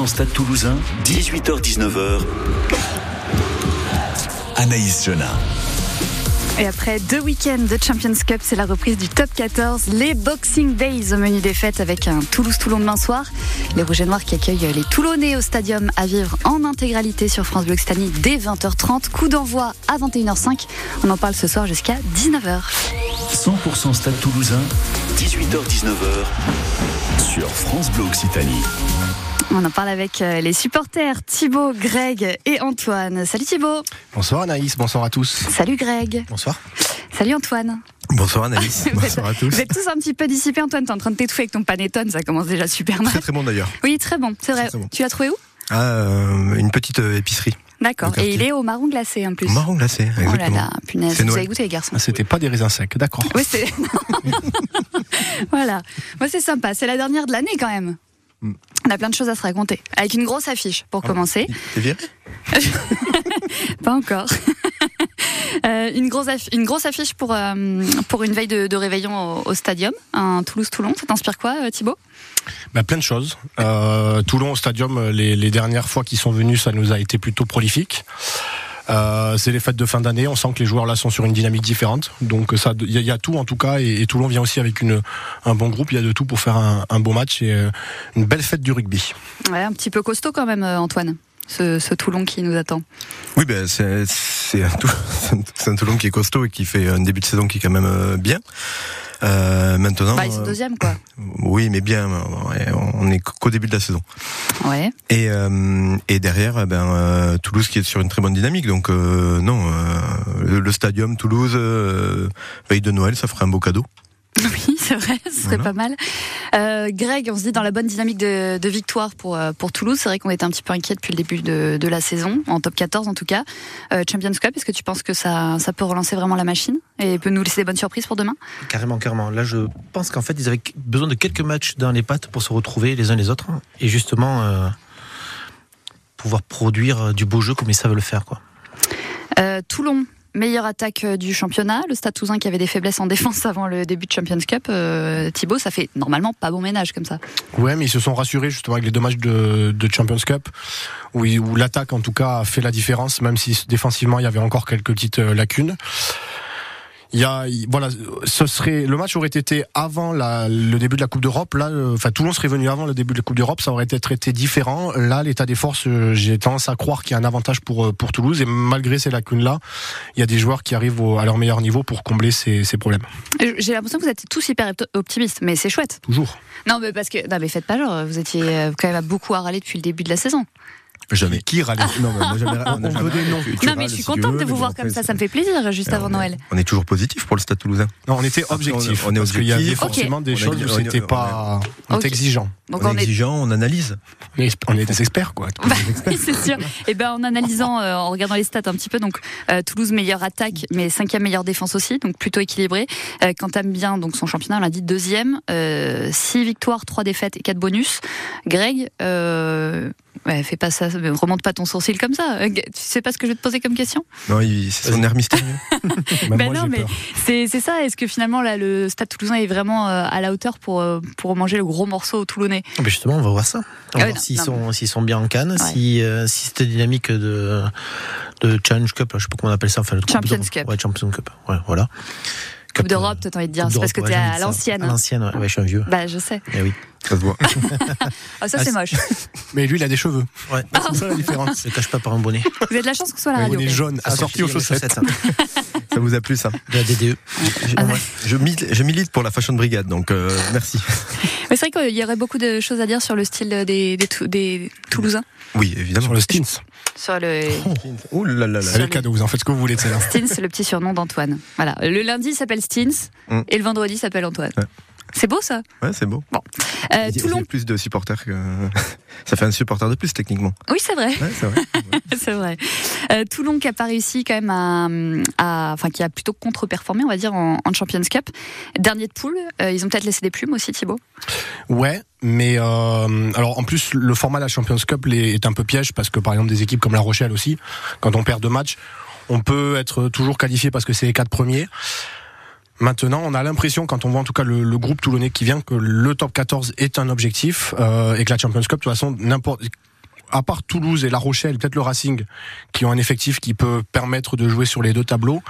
100% Stade Toulousain, 18h-19h. Anaïs Jonah. Et après deux week-ends de Champions Cup, c'est la reprise du top 14. Les Boxing Days au menu des fêtes avec un Toulouse-Toulon demain soir. Les Rouges et Noirs qui accueillent les Toulonnais au stadium à vivre en intégralité sur France Bleu Occitanie dès 20h30. Coup d'envoi à 21h05. On en parle ce soir jusqu'à 19h. 100% Stade Toulousain, 18h-19h sur France Bleu Occitanie. On en parle avec euh, les supporters Thibaut, Greg et Antoine. Salut Thibaut. Bonsoir Anaïs, bonsoir à tous. Salut Greg. Bonsoir. Salut Antoine. Bonsoir Anaïs, bonsoir à tous. Vous êtes tous un petit peu dissipés Antoine, t'es en train de t'étouffer avec ton panettone, ça commence déjà super mal. Très très bon d'ailleurs. Oui, très bon, c'est vrai. Très, très bon. Tu l'as trouvé où? Ah, euh, une petite euh, épicerie. D'accord, et il est au marron glacé en plus. Au marron glacé, Oh là exactement. là, punaise, vous avez goûté les garçons Ah, C'était pas des raisins secs, d'accord. Oui, c'est. voilà. Moi, c'est sympa. C'est la dernière de l'année quand même. On a plein de choses à se raconter. Avec une grosse affiche pour commencer. T'es viré? Pas encore. Euh, une, grosse affi- une grosse affiche pour, euh, pour une veille de, de réveillon au, au stadium, un Toulouse-Toulon. Ça t'inspire quoi, euh, Thibaut? Bah, plein de choses. Euh, Toulon au stadium, les, les dernières fois qu'ils sont venus, ça nous a été plutôt prolifique. Euh, c'est les fêtes de fin d'année, on sent que les joueurs là sont sur une dynamique différente. Donc ça, il y, a- il y a tout en tout cas, et, et Toulon vient aussi avec une, un bon groupe. Il y a de tout pour faire un, un beau match et euh, une belle fête du rugby. Ouais, un petit peu costaud quand même, euh, Antoine. Ce, ce Toulon qui nous attend. Oui, ben c'est c'est un, un Toulon qui est costaud et qui fait un début de saison qui est quand même euh, bien. Euh, maintenant, Bah, ils sont euh, deuxième, quoi. oui, mais bien. On est qu'au début de la saison. Ouais. Et, euh, et derrière, eh ben, Toulouse qui est sur une très bonne dynamique. Donc euh, non, euh, le, le stadium Toulouse, euh, veille de Noël, ça ferait un beau cadeau. Oui, c'est vrai, ce serait Voilà. pas mal. Euh, Greg, on se dit dans la bonne dynamique de, de victoire pour, euh, pour Toulouse. C'est vrai qu'on était un petit peu inquiet depuis le début de, de la saison, en top 14 en tout cas. Euh, Champions Cup, est-ce que tu penses que ça, ça peut relancer vraiment la machine et peut nous laisser des bonnes surprises pour demain? Carrément, carrément. Là, je pense qu'en fait, ils avaient besoin de quelques matchs dans les pattes pour se retrouver les uns les autres et justement euh, pouvoir produire du beau jeu comme ils savent le faire. Quoi. Toulon, meilleure attaque euh, du championnat. Le Stade Toulousain qui avait des faiblesses en défense avant le début de Champions Cup. Euh, Thibaut, ça fait normalement pas bon ménage comme ça. Ouais, mais ils se sont rassurés justement avec les deux matchs de, Champions Cup, où, où l'attaque en tout cas a fait la différence, même si défensivement il y avait encore quelques petites euh, lacunes. Il y a, il- voilà, ce serait, le match aurait été avant la, le début de la Coupe d'Europe. Là, euh, enfin, Toulon serait venu avant le début de la Coupe d'Europe, ça aurait été traité différent. Là, l'état des forces, euh, j'ai tendance à croire qu'il y a un avantage pour euh, pour Toulouse, et malgré ces lacunes-là, il y a des joueurs qui arrivent au- à leur meilleur niveau pour combler ces, ces problèmes. J'ai l'impression que vous êtes tous hyper optimistes, mais c'est chouette. Toujours. Non, mais parce que, non, mais faites pas genre, vous étiez quand même beaucoup à râler depuis le début de la saison. Jamais. Qui râle Non, mais on n'a jamais, on n'a On jamais- veut des noms. tu- tu non, mais râles je suis contente veux, de vous voir comme ça, ça me fait plaisir juste avant Noël. On est toujours positif pour le Stade Toulousain. Non, on était objectif. on est- parce qu'il y avait objectif. forcément des choses où c'était pas. Exigeant. Donc on est exigeant, on analyse. Mais on est des experts, quoi. Bah, c'est sûr. Et ben en analysant, euh, en regardant les stats un petit peu, donc euh, Toulouse meilleure attaque, mais cinquième meilleure défense aussi, donc plutôt équilibré. Euh, quand t'aimes bien donc son championnat, on l'a dit deuxième, euh, six victoires, trois défaites et quatre bonus. Greg, euh, ouais, fais pas ça, remonte pas ton sourcil comme ça. Euh, Tu sais pas ce que je vais te poser comme question? Non, c'est son air mystérieux. Ben moi, non, mais c'est c'est ça. Est-ce que finalement là, le Stade Toulousain est vraiment euh, à la hauteur pour euh, pour manger le gros morceau au Toulonnais? Mais justement, on va voir ça. On va Ah oui, voir s'ils sont, s'ils sont bien en canne, Ouais. si, euh, si cette dynamique de, de Challenge Cup, là, je sais pas comment on appelle ça. Enfin, le Coupe Champions d'Europe. Cup. Ouais, Champions Cup. Ouais, voilà. Coupe Cup, d'Europe, t'as envie de dire, Coupe c'est parce que t'es à l'ancienne. À l'ancienne, ouais. Ouais, je suis un vieux. Bah je sais. Eh oui. Ça se voit. Ah ça Ah, c'est c'est- moche. Mais lui, il a des cheveux. Ouais. C'est ça la différence. Je le cache pas par un bonnet. Vous avez de la chance qu'on soit à la Un radio. bonnet quand même. jaune assorti aux chaussettes. hein. Ça vous a plu ça De la DDE. je, Ah ouais. je milite, je milite pour la Fashion Brigade, donc euh, merci. Mais c'est vrai qu'il y aurait beaucoup de choses à dire sur le style des, des, Tou- des Toulousains. Oui, évidemment. Sur le Stins. Sur le Ouh là là là. C'est le cadeau, vous en faites ce que vous voulez de celle-là. Stins, c'est le petit surnom d'Antoine. Voilà. Le lundi il s'appelle Stins Mm. et le vendredi il s'appelle Antoine. Ouais. C'est beau ça. Ouais, c'est beau. Euh, Il y a- Toulon. il y a plus de supporters que. Ça fait un supporter de plus techniquement. Oui c'est vrai. Ouais, c'est vrai. c'est vrai. Euh, Toulon qui a pas réussi quand même à, à- enfin qui a plutôt contre-performé on va dire en, en Champions Cup. Dernier de poule. Euh, ils ont peut-être laissé des plumes aussi Thibaut. Ouais, mais euh, alors en plus le format de la Champions Cup est un peu piège parce que par exemple des équipes comme La Rochelle aussi, quand on perd deux matchs, on peut être toujours qualifié parce que c'est les quatre premiers. Maintenant, on a l'impression, quand on voit en tout cas le, groupe toulonnais qui vient, que le top 14 est un objectif euh, et que la Champions Cup, de toute façon, n'importe à part Toulouse et La Rochelle, peut-être le Racing, qui ont un effectif qui peut permettre de jouer sur les deux tableaux.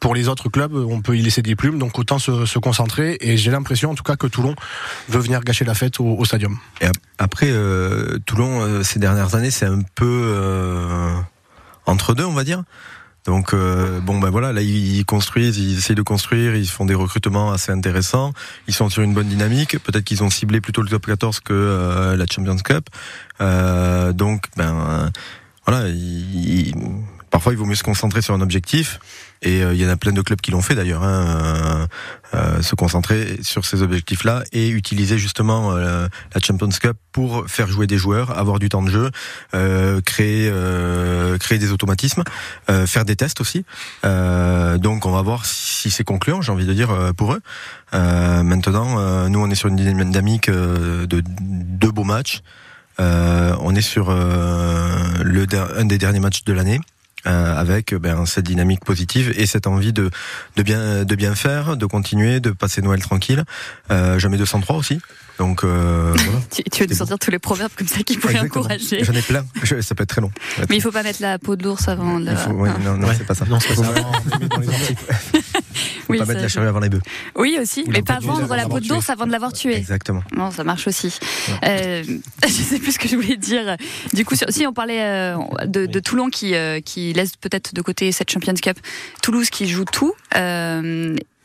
Pour les autres clubs, on peut y laisser des plumes, donc autant se, concentrer. Et j'ai l'impression, en tout cas, que Toulon veut venir gâcher la fête au, au stadium. Et après, euh, Toulon, euh, ces dernières années, c'est un peu entre deux, on va dire. Donc euh, bon ben voilà, là ils construisent, ils essayent de construire, ils font des recrutements assez intéressants, ils sont sur une bonne dynamique. Peut-être qu'ils ont ciblé plutôt le top 14 que euh, la Champions Cup. Euh, donc ben voilà, ils- parfois il vaut mieux se concentrer sur un objectif. Et euh, il y en a plein de clubs qui l'ont fait d'ailleurs, hein, euh, euh, se concentrer sur ces objectifs-là et utiliser justement la Champions Cup pour faire jouer des joueurs, avoir du temps de jeu, créer créer des automatismes, faire des tests aussi. Donc on va voir si c'est concluant, j'ai envie de dire pour eux. Maintenant, nous on est sur une dynamique de deux beaux matchs. On est sur le un des derniers matchs de l'année. Euh, avec ben, cette dynamique positive et cette envie de, de bien de bien faire, de continuer, de passer Noël tranquille. Euh, jamais 203 aussi. Donc euh, voilà. Tu, tu veux nous sortir tous les proverbes comme ça qui pourraient Exactement. encourager. J'en ai plein. Je- ça peut être très long. Mais il faut pas mettre la peau de l'ours avant. de- il faut- ouais, non, non, Ouais. c'est pas ça. Non, c'est pas ça. Faut Oui, pas mettre la charrue avant les bœufs. Oui aussi, Ou mais pas vendre la peau de l'ours avant de l'avoir tué. Exactement. Non, ça marche aussi. Euh, je sais plus ce que je voulais dire. Du coup, si on parlait euh, de, de Toulon qui, euh, qui laisse peut-être de côté cette Champions Cup, Toulouse qui joue tout.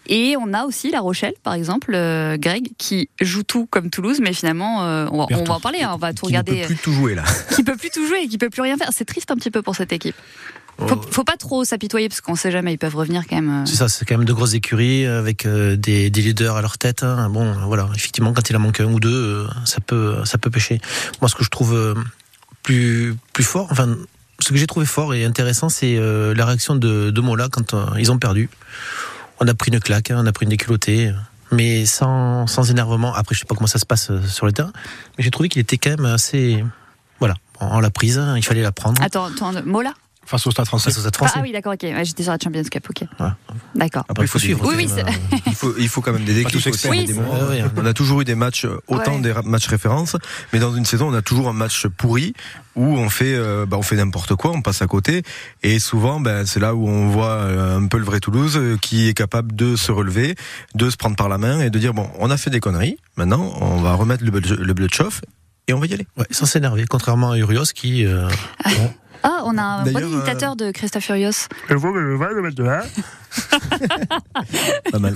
Et on a aussi La Rochelle, par exemple, euh, Greg, qui joue tout comme Toulouse, mais finalement, euh, on, va, Perd on va en parler, hein, on va tout Qui ne regarder, peut plus tout jouer là. qui peut plus tout jouer et qui peut plus rien faire. C'est triste un petit peu pour cette équipe. Faut, faut pas trop s'apitoyer parce qu'on sait jamais, ils peuvent revenir quand même. euh. C'est ça, c'est quand même de grosses écuries avec des, des leaders à leur tête. hein. Bon, voilà, effectivement, quand il en manque un ou deux, ça peut, ça peut pêcher. Moi, ce que je trouve plus, plus fort, enfin, ce que j'ai trouvé fort et intéressant, c'est la réaction de, de Mola quand ils ont perdu. On a pris une claque, hein, on a pris une déculottée, mais sans, sans énervement. Après, je sais pas comment ça se passe euh, sur le terrain, mais j'ai trouvé qu'il était quand même assez, voilà, on l'a prise, hein, il fallait la prendre. Attends, attends, Mola? Face au Stade français. Face Stade ah, français. ah oui, d'accord, ok. Ouais, J'étais sur la Champions Cup, ok. Ouais. D'accord. Après, il faut suivre. Oui, oui, c'est- il faut, il faut quand même des équipes aussi. Oui, des. On a toujours eu des matchs, euh, autant Ouais. des matchs références, mais dans une saison, on a toujours un match pourri où on fait, euh, bah, on fait n'importe quoi, on passe à côté. Et souvent, ben, c'est là où on voit euh, un peu le vrai Toulouse euh, qui est capable de se relever, de se prendre par la main et de dire bon, on a fait des conneries. Maintenant, on va remettre le, bleu- le bleu de chauffe et on va y aller. Ouais, sans s'énerver, contrairement à Urios qui. euh, Ah, on a un bon imitateur de Christophe Furios. Pas mal.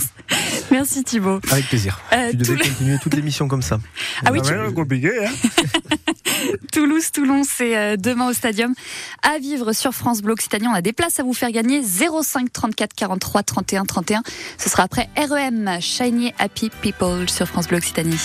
Merci Thibaut. Avec plaisir. Euh, Tu devais Toul- continuer toute l'émission comme ça. Ah oui, tu- Toulouse, Toulon, c'est euh, demain au stadium. À vivre sur France Bleu Occitanie. On a des places à vous faire gagner. 05 34 43 31 31. Ce sera après REM, Shiny Happy People sur France Bleu Occitanie.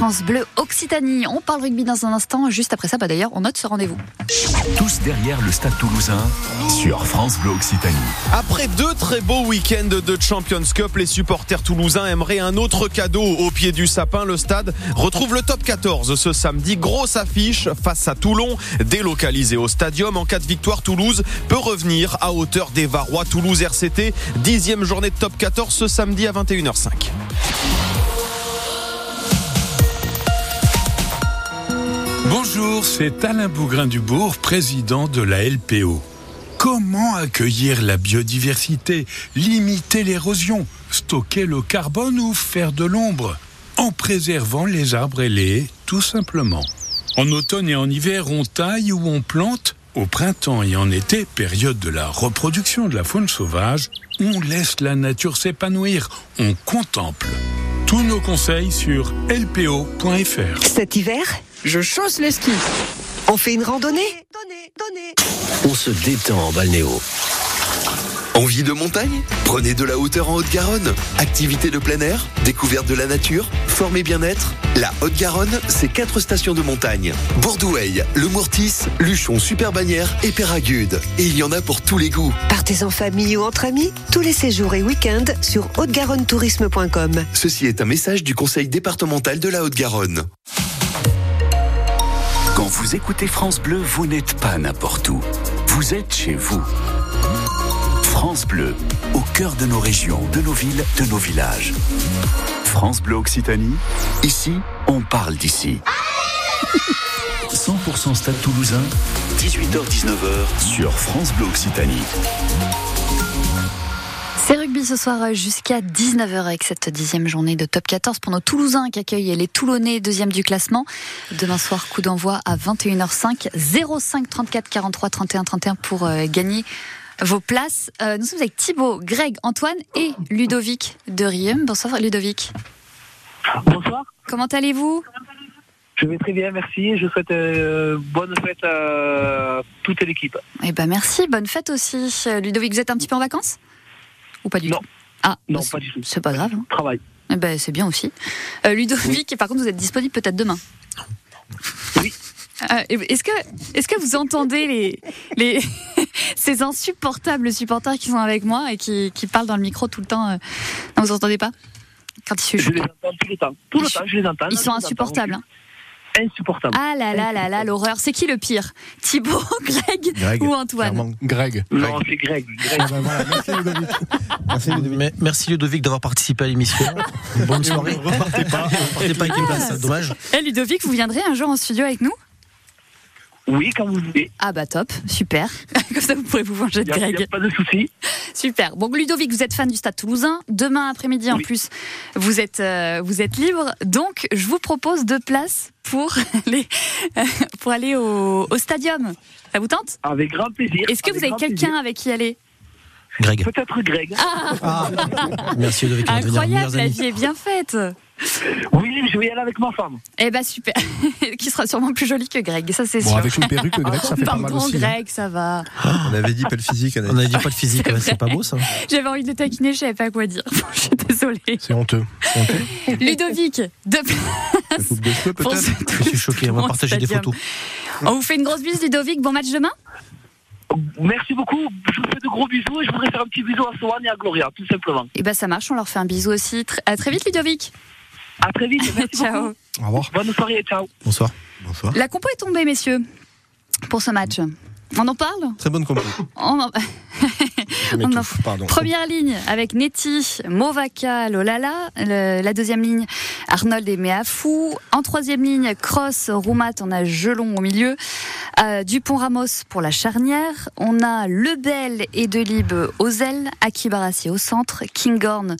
France Bleu Occitanie. On parle rugby dans un instant. Juste après ça, bah d'ailleurs, on note ce rendez-vous. Tous derrière le Stade Toulousain sur France Bleu Occitanie. Après deux très beaux week-ends de Champions Cup, les supporters toulousains aimeraient un autre cadeau. Au pied du sapin, le stade retrouve le top 14 ce samedi. Grosse affiche face à Toulon, délocalisé au stadium. En cas de victoire, Toulouse peut revenir à hauteur des Varois. Toulouse RCT, dixième journée de top 14 ce samedi à 21h05. Bonjour, c'est Alain Bougrain-Dubourg, président de la LPO. Comment accueillir la biodiversité, limiter l'érosion, stocker le carbone ou faire de l'ombre En préservant les arbres et les haies, tout simplement? En automne et en hiver, on taille ou on plante. Au printemps et en été, période de la reproduction de la faune sauvage, on laisse la nature s'épanouir, on contemple. Tous nos conseils sur lpo.fr. Cet hiver, je chausse le ski. On fait une randonnée On se détend en balnéo. Envie de montagne? Prenez de la hauteur en Haute-Garonne. Activité de plein air, découverte de la nature, forme et bien-être. La Haute-Garonne, c'est quatre stations de montagne. Bourdoueil, Le Mourtis, Luchon, Superbannière et Péragude. Et il y en a pour tous les goûts. Partez en famille ou entre amis, tous les séjours et week-ends sur haute-garonne-tourisme.com. Ceci est un message du Conseil départemental de la Haute-Garonne. Quand vous écoutez France Bleu, vous n'êtes pas n'importe où. Vous êtes chez vous. France Bleu, au cœur de nos régions, de nos villes, de nos villages. France Bleu Occitanie, ici, on parle d'ici. 100% Stade Toulousain, 18h-19h sur France Bleu Occitanie. C'est rugby ce soir jusqu'à 19h avec cette dixième journée de top 14 pour nos Toulousains qui accueillent les Toulonnais, deuxième du classement. Demain soir, coup d'envoi à 21h05, 05 34 43 31 31 pour euh, gagner vos places. Euh, nous sommes avec Thibaut, Greg, Antoine et Ludovic de Riem. Bonsoir Ludovic. Bonsoir, Comment allez-vous? Je vais très bien, merci. Je souhaite euh, bonne fête à toute l'équipe. Eh ben merci, bonne fête aussi. Euh, Ludovic, vous êtes un petit peu en vacances? Ou pas du Non. tout? Ah, Non, bah, pas du tout. C'est pas grave. hein. Travail. Eh ben, c'est bien aussi. Euh, Ludovic, par contre, vous êtes disponible peut-être demain? Oui. Euh, est-ce que, est-ce que vous entendez les, les, ces insupportables supporters qui sont avec moi et qui, qui parlent dans le micro tout le temps euh, Non, vous entendez pas Quand ils Je les entends tout le temps. Tout le Ils- temps, je les entends. Ils sont insupportables. hein. Insupportables. Ah là là là là, l'horreur. C'est qui le pire? Thibaut, Greg, Greg, ou Antoine? Clairement. Greg. Non, c'est Greg. Greg. Ah voilà, merci Ludovic. Merci Ludovic. Mais- Merci Ludovic d'avoir participé à l'émission. Bonne soirée. Repartez pas. Repartez pas avec une place, dommage. Eh Ludovic, vous viendrez un jour en studio avec nous? Oui, quand vous voulez. Ah bah top, super. Comme ça vous pourrez vous venger de Greg. y a pas de souci. Super. Bon, Ludovic, vous êtes fan du Stade Toulousain. Demain après-midi, en plus, vous êtes, euh, vous êtes libre. Donc, je vous propose deux places pour aller, pour aller au, au stadium. Ça vous tente? Avec grand plaisir. Est-ce que Avec vous avez quelqu'un avec qui aller? Greg, Peut-être Greg. merci Ludovic. on va devenir Incroyable, la vie est bien faite. Oui, je vais y aller avec ma femme. Eh ben super. qui sera sûrement plus joli que Greg, ça c'est Bon, sûr. avec une perruque, Greg, ça fait pas mal Pardon, aussi. hein. Greg, ça va. On avait dit pas le physique. on avait dit- pas de physique, C'est pas beau ça. J'avais envie de le taquiner, je savais pas quoi dire. je suis désolée. C'est honteux. Ludovic, deux de cheveux, Je suis choqué, on va partager des photos. On vous fait une grosse bise, Ludovic. Bon match demain? Merci beaucoup. Je vous fais de gros bisous et je voudrais faire un petit bisou à Soane et à Gloria, tout simplement. Eh ben ça marche, on leur fait un bisou aussi. À très vite, Ludovic. À très vite. Merci Ciao. beaucoup. Au revoir. Bonne soirée et ciao. Bonsoir. Bonsoir. La compo est tombée, messieurs, pour ce match. On en parle Très bonne compo. On en- On en- pardon. Première ligne avec Neti, Movaka, Lolala. Le- la deuxième ligne, Arnold et Meafou. En troisième ligne, Cross, Roumat, on a Gelon au milieu. Euh, Dupont-Ramos pour la charnière. On a Lebel et Delibes aux ailes. Akibarassi au centre. Kinghorn.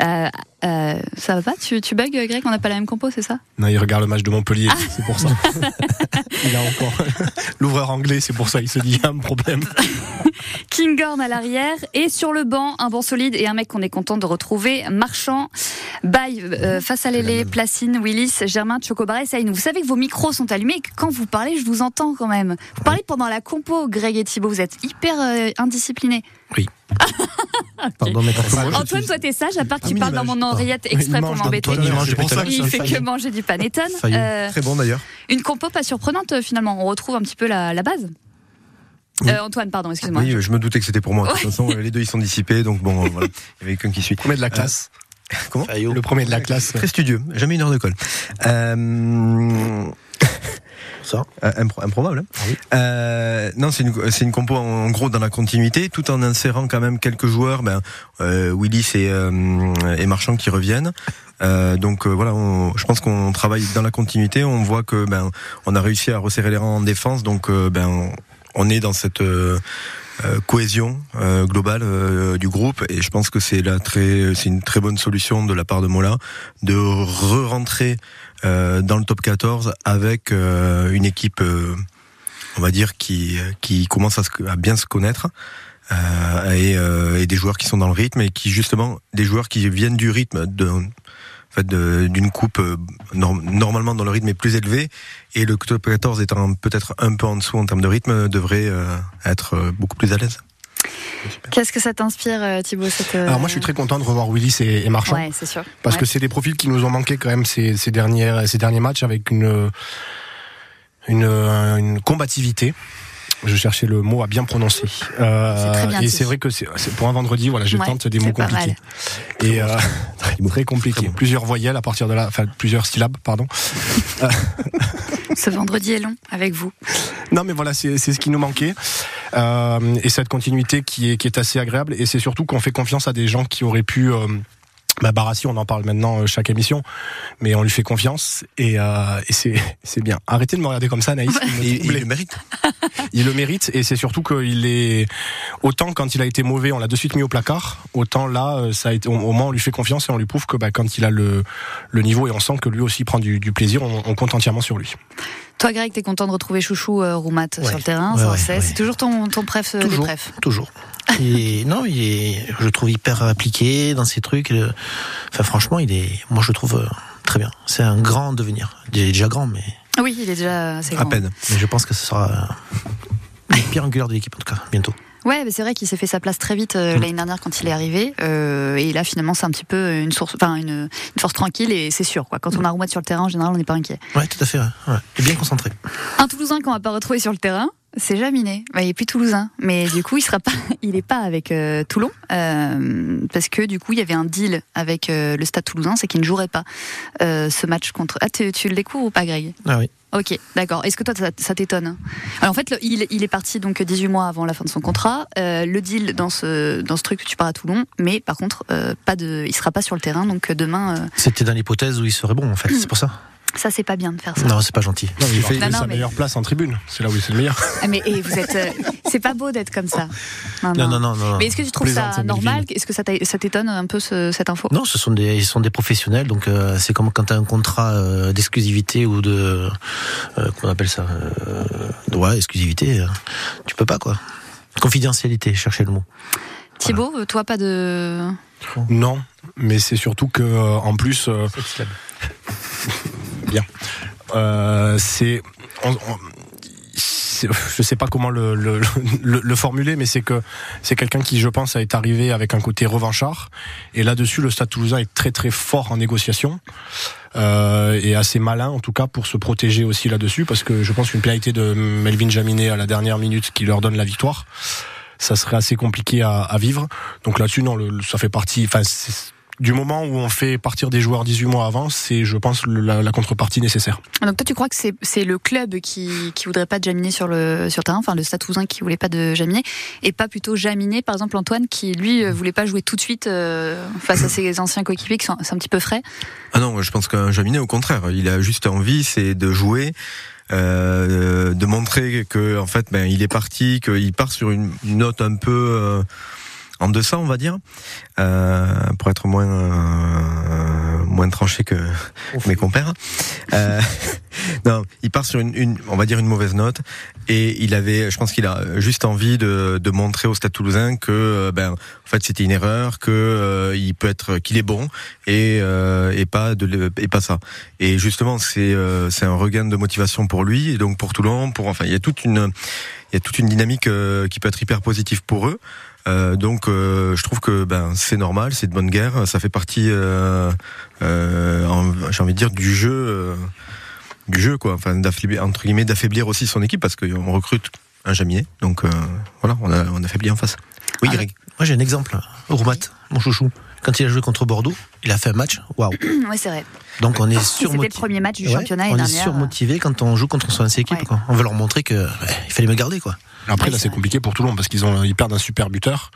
Euh, euh, ça va pas tu, tu bugs, Greg On n'a pas la même compo, c'est ça? Non, il regarde le match de Montpellier, c'est pour ça. il a encore l'ouvreur anglais, c'est pour ça. Il se dit, il y a un problème. Kinghorn à l'arrière et sur le banc un banc solide et un mec qu'on est content de retrouver Marchand, Baye euh, face à Lélé, Placine, Willis, Germain, Chocobaré, Saïnou. Vous savez que vos micros sont allumés et que quand vous parlez, je vous entends quand même. Vous parlez pendant la compo, Greg et Thibaut, vous êtes hyper euh, indisciplinés. Pardon, mais Antoine, toi, t'es sage, à part qu'il Ah, parle dans mon oreillette Il exprès pour m'embêter. il fait que manger du panettone. Euh, Très bon d'ailleurs. une compo pas surprenante, euh, finalement. On retrouve un petit peu la, la base. Oui. Euh, Antoine, pardon, excuse-moi. Oui, je me doutais que c'était pour moi. De toute façon, les deux ils sont dissipés, donc bon, voilà. Il y avait qu'un qui suit. Premier de la classe. Comment Fayot. Le premier de la classe. Très studieux, jamais une heure de colle. Euh... Ça. Euh, impro- improbable. hein. Ah oui. Euh, non, c'est une, une compo en gros dans la continuité, tout en insérant quand même quelques joueurs, ben, euh, Willis et, euh, et Marchand qui reviennent. Euh, donc euh, voilà, on- je pense qu'on travaille dans la continuité. On voit que ben, on a réussi à resserrer les rangs en défense, donc euh, ben, on, est dans cette cohésion globale du groupe et je pense que c'est la très c'est une très bonne solution de la part de Mola de re-rentrer dans le top 14 avec euh, une équipe euh, on va dire qui qui commence à, se- à bien se connaître euh, et, euh, et des joueurs qui sont dans le rythme et qui justement des joueurs qui viennent du rythme de en fait d'une coupe euh, norm- normalement dans le rythme est plus élevé et le top 14 étant peut-être un peu en dessous en termes de rythme devrait euh, être euh, beaucoup plus à l'aise. Qu'est-ce que ça t'inspire, euh, Thibaut cette, euh, Alors moi je suis très content de revoir Willis et, et Marchand. Ouais, c'est sûr. Parce Ouais. que c'est des profils qui nous ont manqué quand même ces, ces, dernières, ces derniers matchs avec une, une, une combativité. Je cherchais le mot à bien prononcer. Euh, C'est très bien et dit. c'est vrai que c'est pour un vendredi, voilà, je Ouais, tente des mots compliqués. Et euh, très compliqué. Plusieurs voyelles à partir de là, enfin plusieurs syllabes, pardon. Ce vendredi est long avec vous. Non, mais voilà, c'est c'est ce qui nous manquait. Euh, et cette continuité qui est, qui est assez agréable. Et c'est surtout qu'on fait confiance à des gens qui auraient pu. Bah, Barassi, on en parle maintenant euh, chaque émission, mais on lui fait confiance et, euh, et c'est c'est bien. Arrêtez de me regarder comme ça, Naïs. il il le mérite. Il le mérite et c'est surtout qu'il est autant quand il a été mauvais, on l'a de suite mis au placard. Autant là, euh, ça a été au au moins on lui fait confiance et on lui prouve que bah, quand il a le, le niveau et on sent que lui aussi prend du, du plaisir, on, on compte entièrement sur lui. Toi, Greg, t'es content de retrouver Chouchou euh, Roumat Ouais. sur le terrain, Ouais, ouais. C'est toujours ton, ton préf euh, des Toujours. préfs. Toujours. Et non, il est, je le trouve hyper appliqué dans ses trucs. Le- Enfin, franchement, il est, moi, je le trouve euh, très bien. C'est un grand devenir. Il est déjà grand, mais, Oui, il est déjà assez À peine. mais je pense que ce sera euh, le pire angulaire de l'équipe, en tout cas, bientôt. Ouais, mais c'est vrai qu'il s'est fait sa place très vite euh, Mm. l'année dernière quand il est arrivé. euh, et là, finalement, c'est un petit peu une source, enfin une, une force tranquille et c'est sûr. Quoi. Quand on a Roumat sur le terrain, en général, on n'est pas inquiet. Ouais, tout à fait. Ouais. Ouais. Il est bien concentré. Un Toulousain qu'on va pas retrouver sur le terrain, c'est Jaminet. Bah, il est plus Toulousain, mais du coup, il sera pas, il est pas avec euh, Toulon euh, parce que du coup, il y avait un deal avec euh, le Stade Toulousain, c'est qu'il ne jouerait pas ce match contre. Ah, tu, tu le découvres ou pas, Greg? Ah oui. Ok, d'accord. Est-ce que toi, ça, ça t'étonne Alors en fait, le- il, il est parti donc 18 mois avant la fin de son contrat. Le deal dans ce dans ce truc, tu pars à Toulon, mais par contre, pas de, il sera pas sur le terrain. Donc demain, C'était dans l'hypothèse où il serait bon, en fait. C'est pour ça. Ça c'est pas bien de faire ça. Non, c'est pas gentil. Non, il fait- Non, non, sa mais- meilleure place en tribune. C'est là où c'est le meilleur. Ah, Mais et vous êtes, euh, c'est pas beau d'être comme ça. Non, non, non, non. Mais est-ce que tu trouves Plaisante, ça normal. Est-ce que ça t'étonne un peu ce- cette info? Non, ce sont des, ils sont des professionnels, donc euh, c'est comme quand tu as un contrat euh, d'exclusivité ou de, euh, comment on appelle ça, euh, ouais, exclusivité, euh, tu peux pas quoi. Confidentialité, cherchez le mot. Thibaut, toi pas de. Non, mais c'est surtout que euh, en plus, euh, bien. Euh, c'est, on- on- je sais pas comment le, le, le, le formuler, mais c'est que c'est quelqu'un qui, je pense, est arrivé avec un côté revanchard. Et là-dessus, le Stade Toulousain est très très fort en négociation. Euh, et assez malin en tout cas pour se protéger aussi là-dessus parce que je pense qu'une pénalité de Melvin Jaminet à la dernière minute qui leur donne la victoire ça serait assez compliqué à, à vivre donc là-dessus non ça fait partie enfin du moment où on fait partir des joueurs 18 mois avant c'est je pense le- la, la contrepartie nécessaire Donc toi, tu crois que c'est c'est le club qui qui voudrait pas de Jaminet sur le sur terrain, enfin le Stade Toulousain qui voulait pas de Jaminet, et pas plutôt Jaminet, par exemple Antoine, qui lui euh, voulait pas jouer tout de suite euh, face à ses anciens coéquipiers qui sont c'est un petit peu frais? Ah non, je pense qu'un Jaminet, au contraire, il a juste envie, c'est de jouer, euh, de montrer que en fait, ben, il est parti, qu'il part sur une note un peu euh, en deçà, on va dire, euh, pour être moins euh, moins tranché que mes compères. Euh, non, il part sur une, une, on va dire une mauvaise note, et il avait, je pense qu'il a juste envie de, de montrer au Stade Toulousain que, euh, ben, en fait, c'était une erreur, que euh, il peut être, qu'il est bon, et euh, et pas de et pas ça. Et justement, c'est euh, c'est un regain de motivation pour lui, et donc pour Toulon, pour enfin, il y a toute une il y a toute une dynamique euh, qui peut être hyper positive pour eux. Euh, donc, euh, je trouve que ben c'est normal, c'est de bonne guerre. Ça fait partie, euh, euh, j'ai envie de dire, du jeu, euh, du jeu quoi. Enfin, d'affaiblir entre guillemets, d'affaiblir aussi son équipe parce qu'on recrute un jamier. Donc euh, voilà, on a on affaiblit en face. Oui, Ah, Greg. Moi j'ai un exemple. Roumat, mon chouchou. Quand il a joué contre Bordeaux, il a fait un match. Waouh. oui, c'est vrai. Donc on est C'était le surmotivé. premier match du Ouais, championnat on est dernière. surmotivé quand on joue contre son ancienne équipe. Ouais. quoi. On veut leur montrer que ouais, il fallait me garder quoi. Après, Oui, là, c'est compliqué pour Toulon parce qu'ils ont, ils perdent un super buteur.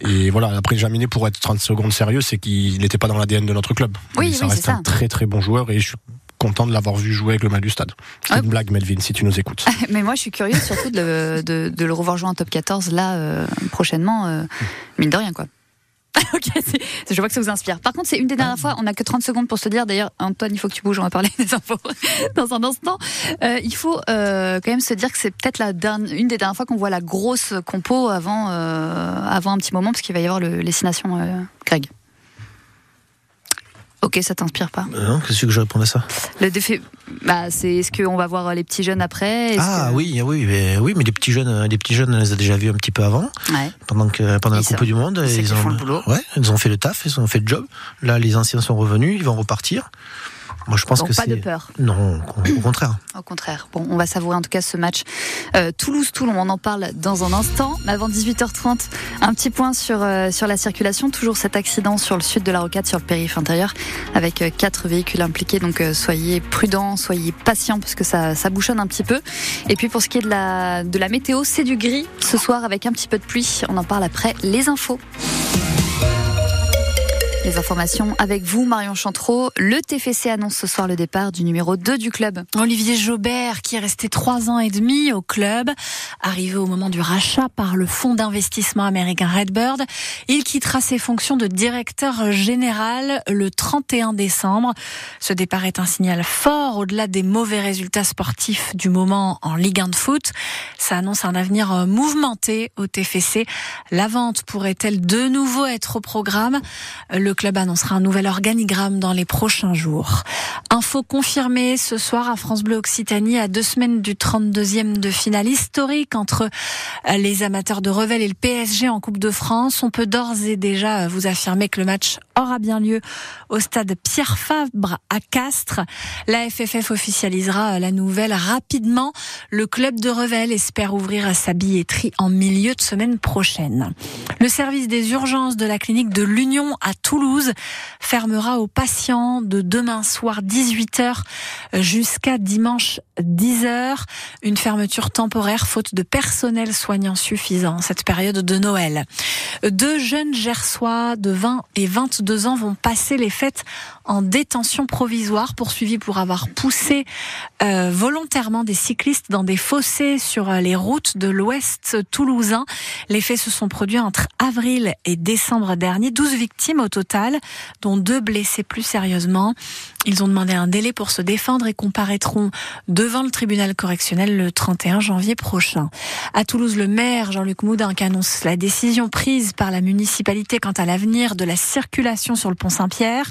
Et voilà, après, Jaminet, pour être 30 secondes sérieux, c'est qu'il n'était pas dans l'ADN de notre club. Oui, Mais oui, ça c'est reste ça. un très très bon joueur et je suis content de l'avoir vu jouer avec le mal du stade. C'est une blague, Melvin, si tu nous écoutes. Mais moi, je suis curieuse surtout de le, de, de le revoir jouer en top 14 là euh, prochainement, euh, mine de rien quoi. ok, je vois que ça vous inspire. Par contre, c'est une des dernières fois, on n'a que 30 secondes pour se dire. D'ailleurs, Antoine, il faut que tu bouges, on va parler des infos dans un instant. Euh, il faut euh, quand même se dire que c'est peut-être la dernière, une des dernières fois qu'on voit la grosse compo avant, euh, avant un petit moment, parce qu'il va y avoir le, les Six Nations, Greg. Ok, ça t'inspire pas. Non, Qu'est-ce que je réponds à ça? Le défi, bah, c'est est-ce qu'on va voir les petits jeunes après? Ah que- oui, oui, mais, oui, mais les petits jeunes, les petits jeunes, on les a déjà vus un petit peu avant, Ouais. pendant que pendant Oui, la Coupe du Monde. Ils qu'ils ont, le boulot. ouais, ils ont fait le taf, ils ont fait le job. Là, les anciens sont revenus, ils vont repartir. Moi, je pense Donc que pas de peur. non, au contraire. Au contraire. Bon, on va savourer en tout cas ce match euh, Toulouse-Toulon. On en parle dans un instant. Mais avant 18h30, un petit point sur, euh, sur la circulation. Toujours cet accident sur le sud de la rocade, sur le périph' intérieur, avec euh, quatre véhicules impliqués. Donc soyez prudents, soyez patients, parce que ça, ça bouchonne un petit peu. Et puis pour ce qui est de la, de la météo, c'est du gris ce soir avec un petit peu de pluie. On en parle après les infos. Les informations avec vous, Marion Chantreau. Le TFC annonce ce soir le départ du numéro 2 du club. Olivier Jobert, qui est resté trois ans et demi au club, arrivé au moment du rachat par le fonds d'investissement américain Redbird, il quittera ses fonctions de directeur général le 31 décembre. Ce départ est un signal fort au-delà des mauvais résultats sportifs du moment en Ligue 1 de foot. Ça annonce un avenir euh, mouvementé au TFC. La vente pourrait-elle de nouveau être au programme? Le club annoncera un nouvel organigramme dans les prochains jours. Info confirmée ce soir à France Bleu Occitanie à deux semaines du 32e de finale historique entre euh, les amateurs de Revel et le PSG en Coupe de France. On peut d'ores et déjà euh, vous affirmer que le match aura bien lieu au stade Pierre Fabre à Castres. La FFF officialisera euh, la nouvelle rapidement. Le club de Revel espère ouvrir sa billetterie en milieu de semaine prochaine. Le service des urgences de la clinique de l'Union à Toulouse fermera aux patients de demain soir 18h jusqu'à dimanche 10h. Une fermeture temporaire faute de personnel soignant suffisant cette période de Noël. Deux jeunes gersois de 20 et 22 ans vont passer les fêtes en détention provisoire, poursuivis pour avoir poussé euh, volontairement des cyclistes dans des fossés sur euh, les routes de l'ouest toulousain. Les faits se sont produits entre avril et décembre dernier. 12 victimes au total, dont deux blessés plus sérieusement. Ils ont demandé un délai pour se défendre et comparaîtront devant le tribunal correctionnel le 31 janvier prochain. À Toulouse, le maire Jean-Luc Moudin annonce la décision prise par la municipalité quant à l'avenir de la circulation sur le pont Saint-Pierre.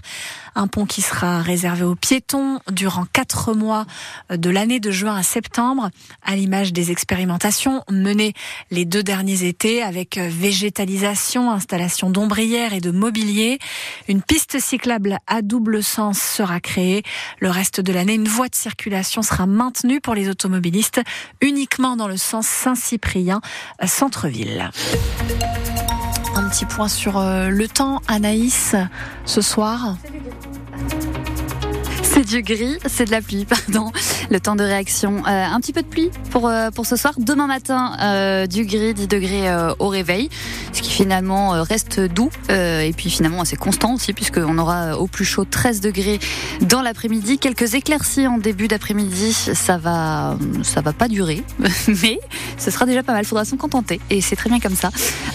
Un pont qui sera réservé aux piétons durant quatre mois de l'année de juin à septembre, à l'image des expérimentations menées les deux derniers étés avec végétalisation, installation d'ombrières et de mobilier. Une piste cyclable à double sens sera créée. Le reste de l'année, une voie de circulation sera maintenue pour les automobilistes uniquement dans le sens Saint-Cyprien, centre-ville. Un petit point sur euh, le temps, Anaïs, ce soir. C'est du gris, c'est de la pluie, pardon. Le temps de réaction, euh, un petit peu de pluie pour euh, pour ce soir. Demain matin, euh, du gris, 10 degrés euh, au réveil, ce qui finalement euh, reste doux euh, et puis finalement assez constant aussi puisqu'on aura au plus chaud 13 degrés dans l'après-midi. Quelques éclaircies en début d'après-midi, ça va ça va pas durer, mais ce sera déjà pas mal. Faudra s'en contenter et c'est très bien comme ça.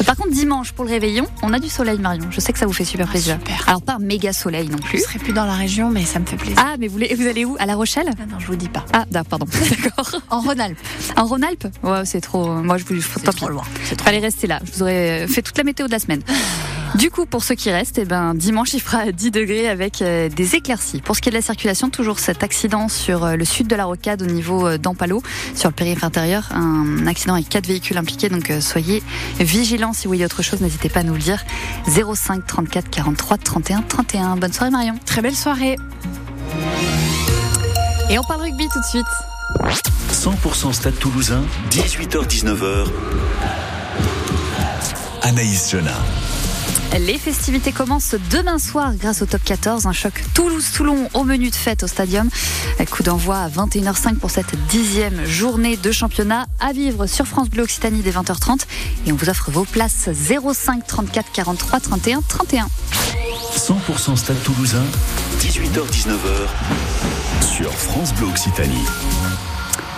Par contre, dimanche pour le réveillon, on a du soleil, Marion. Je sais que ça vous fait super plaisir. super. Alors pas un méga soleil non Je plus. serai plus dans la région, mais ça me fait plaisir. Ah, mais vous, allez où? À La Rochelle? Ah non, je vous dis pas. Ah, d'accord, pardon. D'accord. En Rhône-Alpes. En Rhône-Alpes? Ouais, c'est trop. Moi, je vous. Tant trop pis. loin. Fallait rester là. Je vous aurais fait toute la météo de la semaine. Du coup, pour ceux qui restent, eh ben, dimanche, il fera 10 degrés avec euh, des éclaircies. Pour ce qui est de la circulation, toujours cet accident sur euh, le sud de la rocade au niveau euh, d'Ampalo, sur le périph' intérieur. Un accident avec quatre véhicules impliqués, donc euh, soyez vigilants. Si vous voyez autre chose, n'hésitez pas à nous le dire. 05 34 43 31 31. Bonne soirée, Marion. Très belle soirée. Et on parle rugby tout de suite. 100% Stade Toulousain, 18h-19h. Anaïs Jona. Les festivités commencent demain soir grâce au top 14. Un choc Toulouse-Toulon au menu de fête au stadium. Coup d'envoi à 21h05 pour cette dixième journée de championnat à vivre sur France Bleu Occitanie dès 20h30. Et on vous offre vos places 05 34 43 31 31. 100% Stade Toulousain, 18h-19h. Sur France Bleu Occitanie.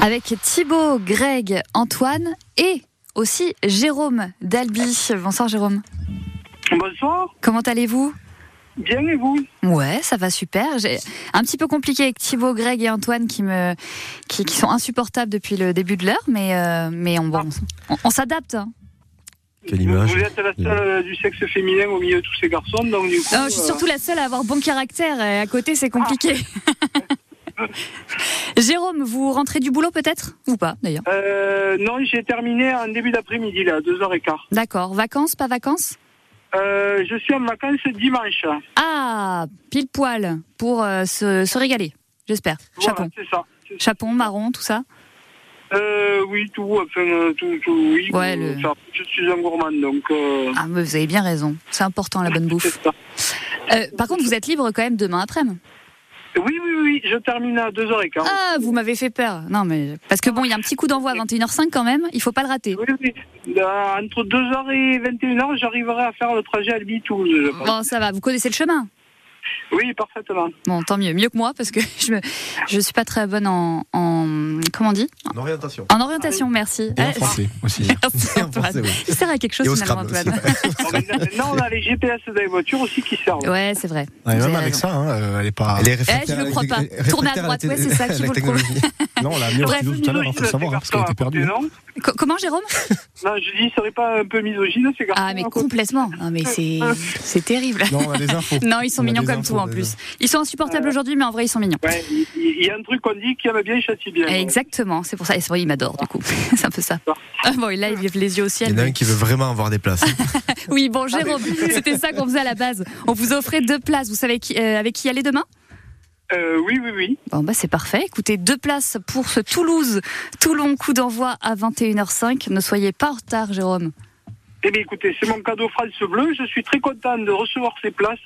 Avec Thibaut, Greg, Antoine et aussi Jérôme d'Albi. Bonsoir Jérôme. Bonsoir. Comment allez-vous? Bien et vous? Ouais, ça va super. J'ai un petit peu compliqué avec Thibaut, Greg et Antoine qui me qui, qui sont insupportables depuis le début de l'heure, mais euh, mais on, bon, on, on s'adapte. hein. Quelle image. Vous êtes la seule euh, du sexe féminin au milieu de tous ces garçons, donc du coup. Non, je suis euh, surtout la seule à avoir bon caractère. Et à côté, c'est compliqué. Jérôme, vous rentrez du boulot peut-être? Ou pas d'ailleurs euh, non, j'ai terminé en début d'après-midi, là, 2h15. D'accord. Vacances, pas vacances? Euh, je suis en vacances dimanche. Ah, pile poil pour euh, se, se régaler. J'espère. Voilà, Chapon, c'est ça. chapon, marron, tout ça. Euh, oui, tout, enfin, euh, tout, tout, oui. Ouais, le- Je suis un gourmand, donc. euh, Ah, mais vous avez bien raison. C'est important la bonne bouffe. Euh, par contre, vous êtes libre quand même demain après-midi. Oui, oui, oui, je termine à 2h15. Ah, vous m'avez fait peur. Non, mais parce que bon, il y a un petit coup d'envoi à 21h05 quand même. Il faut pas le rater. Oui, oui. Euh, entre 2h et 21h, j'arriverai à faire le trajet Albi-Toulouse, je pense. Bon, ça va. Vous connaissez le chemin. Oui, parfaitement. Bon, tant mieux, mieux que moi parce que je me, je suis pas très bonne en, en comment on dit? En orientation. En orientation. Merci. Et en Ah, français aussi. Merci En Antoine. français, oui. Il sert à quelque chose finalement, Antoine. Bon, maintenant, on a les GPS dans les voitures aussi qui servent. Ouais, c'est vrai. Ouais, même avec raison. ça, hein, euh, elle est pas. Elle est Eh, je le à crois pas. Tournez à droite, ouais, c'est ça qui vous le. Non, on l'a mis en studio tout à l'heure, il faut le savoir, parce qu'elle été perdue. Comment, Jérôme? Non, je dis, il serait pas un peu misogyne, ces garçons Ah, mais complètement. Non, mais c'est c'est terrible. Non, on a des infos. Non, ils sont mignons comme infos, tout en déjà. plus. Ils sont insupportables aujourd'hui, mais en vrai, ils sont mignons. Ouais, il il y, a un truc qu'on dit qui aime bien, il châtie bien. Exactement, c'est pour ça. Et c'est vrai, il m'adore du coup. c'est un peu ça. Ah bon, et là, il lève les yeux au Il ciel. y en a un qui veut vraiment avoir des places. Oui, bon, Jérôme, c'était ça qu'on faisait à la base. On vous offrait deux places. Vous savez qui, euh, avec qui aller demain? Euh, oui, oui, oui. Bon, bah, c'est parfait. Écoutez, deux places pour ce Toulouse-Toulon coup d'envoi à 21h05. Ne soyez pas en retard, Jérôme. Eh bien, écoutez, c'est mon cadeau France Bleu. Je suis très content de recevoir ces places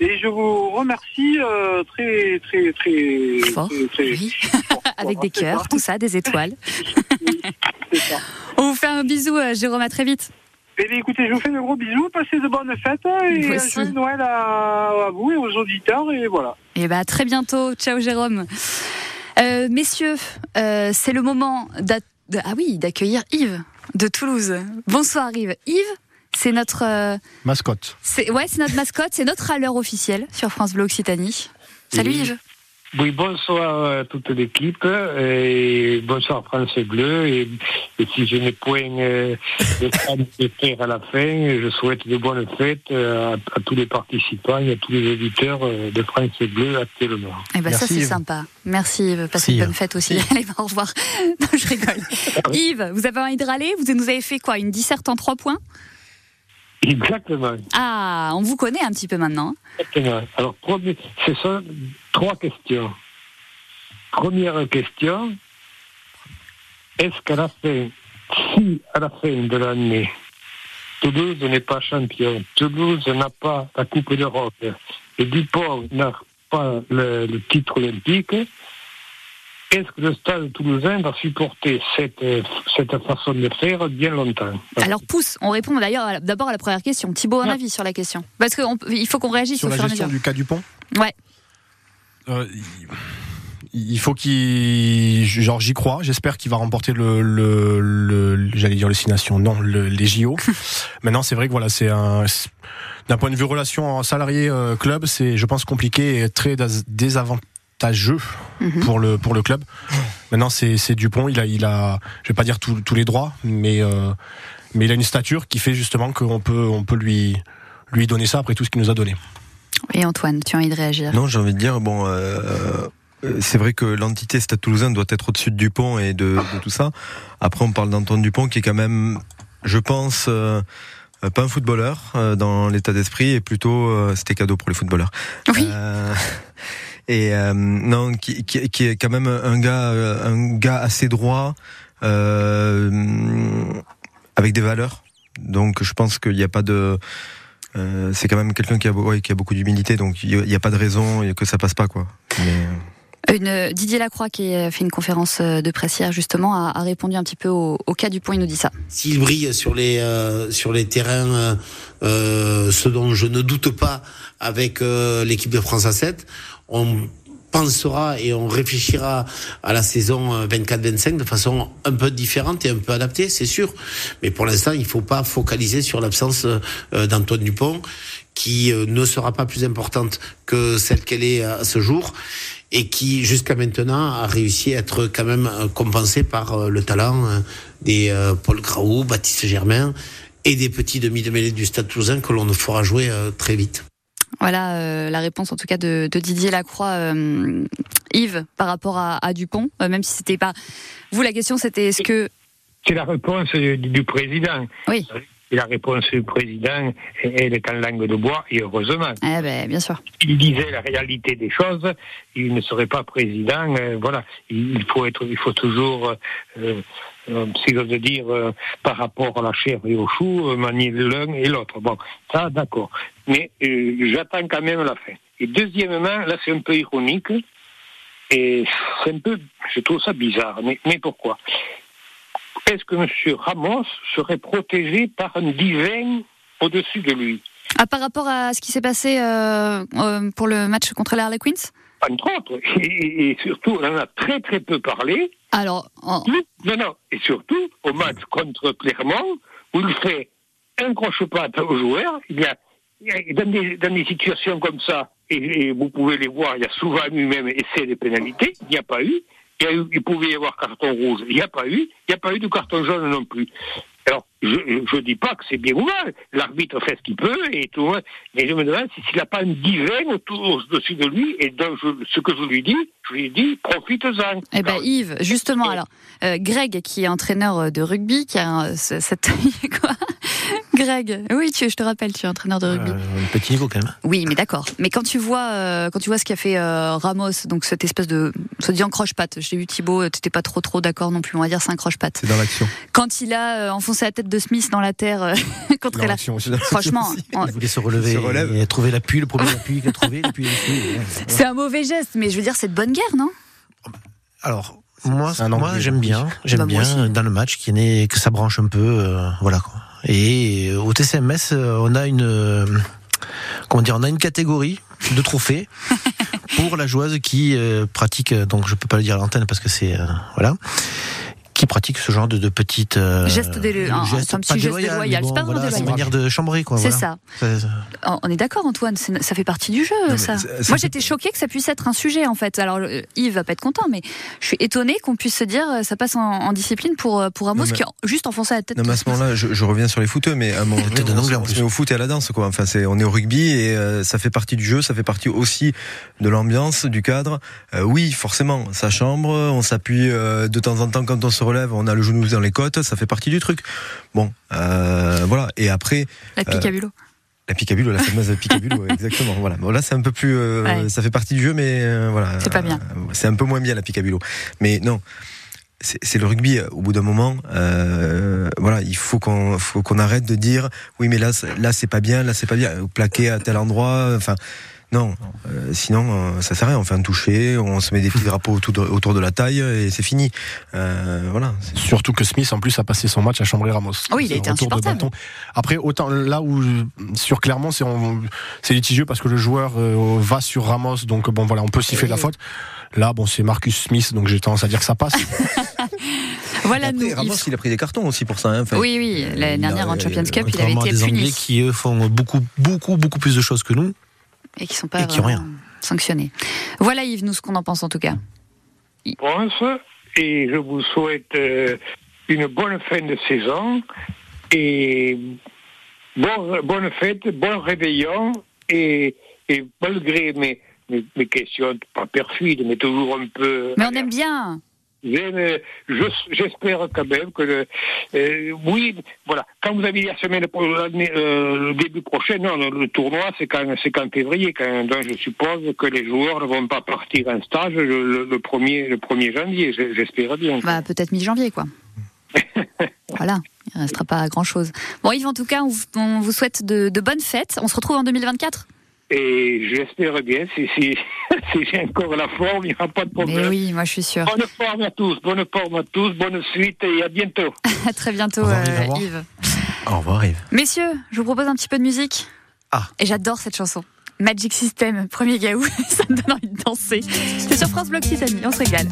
et je vous remercie euh, très, très, très, Fort, très, très- oui. fort. Avec des cœurs, ça. tout ça, des étoiles. Ça. On vous fait un bisou, euh, Jérôme. À très vite. Eh bien, écoutez, je vous fais de gros bisous. Passez de bonnes fêtes et joyeux Noël à, à vous et aux auditeurs. Et voilà. Et bah, à très bientôt. Ciao, Jérôme. Euh, messieurs, euh, c'est le moment d'a- de- ah oui, d'accueillir Yves de Toulouse. Bonsoir, Yves. Yves, c'est notre. euh, Mascotte. C'est ouais, c'est notre mascotte, c'est notre râleur officiel sur France Bleu Occitanie. Salut. Yves. Oui, bonsoir à toute l'équipe et bonsoir France Bleu. Et, et si je n'ai point euh, le temps de faire à la fin, je souhaite de bonnes fêtes euh, à, à tous les participants et à tous les auditeurs euh, de France Bleu actuellement. Eh ben ça Merci, c'est Yves. sympa. Merci Yves, passez une bonne fête aussi. Allez, au revoir. Non, je rigole. Yves, vous avez envie de râler? Vous nous avez fait quoi? Une disserte en trois points? Exactement. Ah, on vous connaît un petit peu maintenant. Exactement. Alors, premier- ce sont trois questions. Première question, est-ce qu'à la fin, si à la fin de l'année, Toulouse n'est pas champion, Toulouse n'a pas la Coupe d'Europe, et Dupont n'a pas le, le titre olympique, est-ce que le stade toulousain va supporter cette, cette façon de faire bien longtemps? Alors pousse, on répond d'ailleurs d'abord à la première question. Thibaut, un Ouais. avis sur la question Parce qu'il faut qu'on réagisse Sur au la fur et à mesure. du cas du pont Ouais. Euh, il faut qu'il genre j'y crois. J'espère qu'il va remporter le, le, le- j'allais dire Nations non le, les JO maintenant c'est vrai que voilà c'est un d'un point de vue relation salarié euh, club c'est je pense compliqué et très dés- désavantageux Mhm. pour le pour le club. Maintenant c'est Dupont. Il a il a je vais pas dire tous tous les droits mais euh, mais il a une stature qui fait justement qu'on peut on peut lui lui donner ça après tout ce qu'il nous a donné. Et Antoine, tu as envie de réagir Non, j'ai envie de dire, bon, euh, euh, c'est vrai que l'entité Stade Toulousain doit être au-dessus de Dupont et de, de tout ça. Après, on parle d'Antoine Dupont qui est quand même, je pense, euh, pas un footballeur euh, dans l'état d'esprit et plutôt, euh, c'était cadeau pour les footballeurs. Oui. Euh, et euh, non, qui, qui, qui est quand même un gars, un gars assez droit, euh, avec des valeurs. Donc, je pense qu'il n'y a pas de euh, c'est quand même quelqu'un qui a, ouais, qui a beaucoup d'humilité, donc il n'y a, pas de raison que ça passe pas, quoi. Mais, Une, euh, Didier Lacroix qui a fait une conférence euh, de presse hier justement a, a répondu un petit peu au, au cas du pont. Il nous dit ça. S'il brille sur les euh, sur les terrains, euh, euh, ce dont je ne doute pas avec euh, l'équipe de France à 7, on pensera et on réfléchira à la saison euh, 24-25 de façon un peu différente et un peu adaptée, c'est sûr. Mais pour l'instant, il faut pas focaliser sur l'absence euh, d'Antoine Dupont, qui euh, ne sera pas plus importante que celle qu'elle est à ce jour et qui jusqu'à maintenant a réussi à être quand même euh, compensé par euh, le talent euh, des euh, Paul Graou, Baptiste Germain et des petits demi de du Stade Toulousain que l'on ne fera jouer euh, très vite. Voilà euh, la réponse en tout cas de, de Didier Lacroix, euh, Yves, par rapport à, à Dupont, euh, même si c'était pas vous la question, c'était est-ce que C'est la réponse du, du président. Oui. Et la réponse du président, elle est en langue de bois, et heureusement. Eh ben, bien sûr. Il disait la réalité des choses, il ne serait pas président. euh, voilà, il faut être, il faut toujours, euh, euh, si j'ose dire, par rapport à la chair et au chou, manier l'un et l'autre. Bon, ça, d'accord. Mais euh, j'attends quand même la fin. Et deuxièmement, là, c'est un peu ironique, et c'est un peu, je trouve ça bizarre. Mais, mais pourquoi? Est-ce que M. Ramos serait protégé par un divin au-dessus de lui? Ah, par rapport à ce qui s'est passé euh, euh, pour le match contre les Harlequins entre autres. Et, et surtout, on en a très très peu parlé. Alors, en- Non, non. Et surtout, au match contre Clermont, où il fait un croche-patte aux joueurs, il y a- dans, des, dans des situations comme ça, et, vous pouvez les voir, il y a souvent lui-même essai de pénalité, il n'y a pas eu. Il, y a eu- il pouvait y avoir carton rouge, il n'y a pas eu. Il n'y a pas eu de carton jaune non plus. Alors, je ne dis pas que c'est bien ou mal. L'arbitre fait ce qu'il peut et tout. monde- Mais je me demande si- s'il n'a pas un divin autour, au-dessus de lui. Et donc, je- ce que je lui dis, je lui dis, profite-en. Eh ben Yves, justement, alors euh, Greg, qui est entraîneur euh, de rugby, qui a euh, ce- cette quoi? Greg, oui, tu, je te rappelle, tu es entraîneur de rugby. Un petit niveau quand même. Oui, mais d'accord. Mais quand tu vois, euh, quand tu vois ce qu'a fait euh, Ramos, donc cette espèce de, ça dit en croche-patte. J'ai vu Thibaut, euh, t'étais pas trop trop d'accord non plus. On va dire c'est un croche-patte. c'est dans l'action. Quand il a euh, enfoncé la tête de Smith dans la terre euh, contre Dans la, franchement, en- Il voulait se relever Il et trouver l'appui, le premier appui qu'il a trouvé, l'appui c'est un mauvais geste, mais je veux dire c'est de bonne guerre, non? Alors, moi, moi j'aime bien, j'aime Bah, bien aussi. dans le match qui n'est que ça branche un peu, euh, voilà quoi. Et euh, au TCMS, on a une, comment dire, on a une catégorie de trophées pour la joueuse qui euh, pratique, donc je peux pas le dire à l'antenne parce que c'est, euh, voilà, qui pratique ce genre de, de petites euh, Geste délo- un- c'est un petit pas geste déloyal, vraiment voilà, c'est une manière de chambrer quoi. C'est voilà. ça. Ça- On est d'accord, Antoine, ça fait partie du jeu, ça. Moi, j'étais choquée que ça puisse être un sujet, en fait. Alors, euh, Yves va pas être content, mais je suis étonnée qu'on puisse se dire euh, ça passe en, en discipline pour, euh, pour Ramos Non, mais- qui a juste enfoncé la tête. Non, mais à ce moment-là, je, je reviens sur les footeux, mais à un moment donné, on, on se met au foot et à la danse, quoi. Enfin, c'est, on est au rugby et euh, ça fait partie du jeu, ça fait partie aussi de l'ambiance, du cadre. Euh, oui, forcément, ça chambre, on s'appuie de temps en temps quand on se relève, on a le genou dans les côtes, ça fait partie du truc. Bon, euh, voilà. Et après, La picabulo. la picabulo, la fameuse picabulo, exactement. Voilà. Bon, là, c'est un peu plus, euh, Ouais. ça fait partie du jeu, mais euh, voilà. C'est pas bien. Euh, c'est un peu moins bien la picabulo. Mais non. C'est le rugby. Au bout d'un moment, euh, voilà, il faut qu'on faut qu'on arrête de dire oui, mais là, c'est- là, c'est pas bien, là, c'est pas bien. Plaqué à tel endroit, enfin. Non, euh, sinon euh, ça sert à rien. On fait un toucher, on se met des petits drapeaux autour de, autour de la taille et c'est fini. Euh, voilà. Surtout que Smith, en plus, a passé son match à chambrer Ramos. Ah oui, il a été de insupportable. bâton. Après, autant là où sur Clermont, c'est c'est litigieux parce que le joueur euh, va sur Ramos, donc bon voilà, on peut siffler la faute. Là, bon, c'est Marcus Smith, donc j'ai tendance à dire que ça passe. Voilà, Après, nous. Ramos, il a pris des cartons aussi pour ça. hein. Enfin, Oui, oui, l'année dernière a- en Champions Cup, il avait été des Anglais puni. qui eux font beaucoup, beaucoup, beaucoup plus de choses que nous. Et qui sont pas et qui ont vraiment rien. sanctionnés. Voilà, Yves, nous, ce qu'on en pense en tout cas. pense et je vous souhaite euh, une bonne fin de saison et Bon, bonne fête, bon réveillon et, et malgré mes, mes, mes questions, pas perfides, mais toujours un peu. Mais on aime bien. J'espère quand même que le, euh, oui, voilà. Quand vous avez la semaine euh, le début prochain, non, le, le tournoi c'est quand c'est qu'en février, quand, donc je suppose que les joueurs ne vont pas partir en stage le, premier le 1er janvier. je- J'espère bien. Bah, peut-être mi-janvier, quoi. voilà, il ne restera pas grand-chose. Bon, Yves, en tout cas, on, vous- on vous souhaite de, de bonnes fêtes. On se retrouve en 2024 Et j'espère bien, si, si, si j'ai encore la forme, il n'y aura pas de problème. Mais oui, moi je suis sûre. Bonne forme à tous, bonne forme à tous, bonne suite et à bientôt. À très bientôt, Au revoir, euh, Yves, au revoir. Yves. Messieurs, je vous propose un petit peu de musique. Ah. Et j'adore cette chanson. Magic System, premier gaou, ça me donne envie de danser. C'est sur France Bloc Occitanie, on se régale.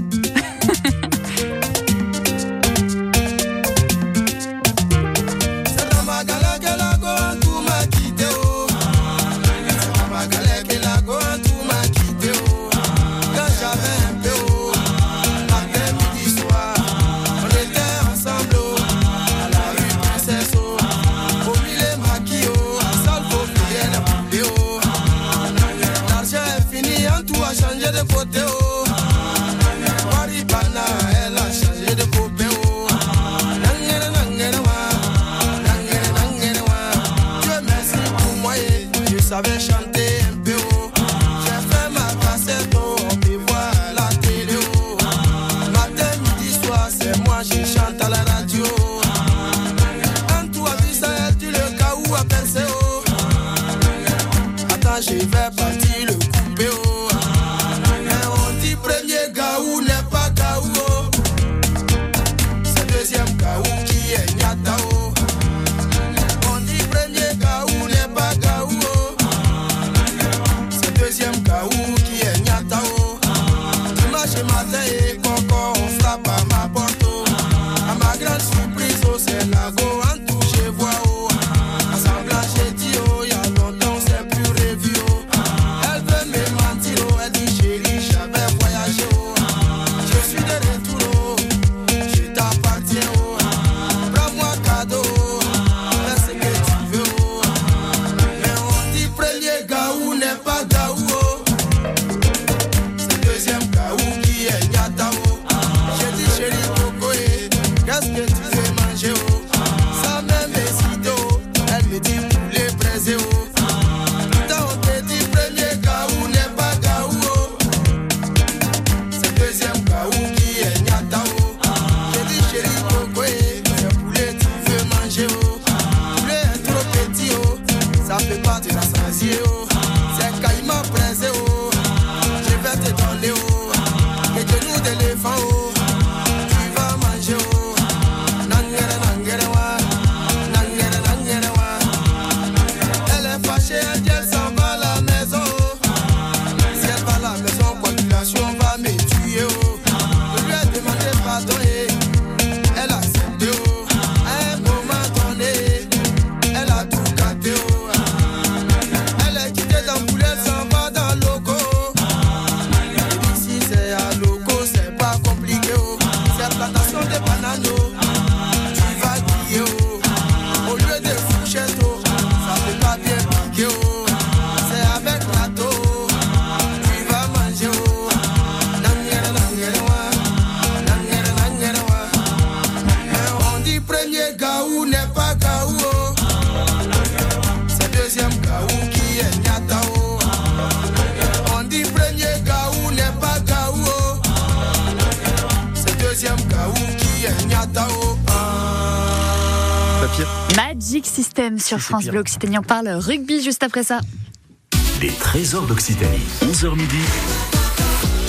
Sur France Bleu Occitanie. On parle rugby juste après ça. Les trésors d'Occitanie. 11h midi.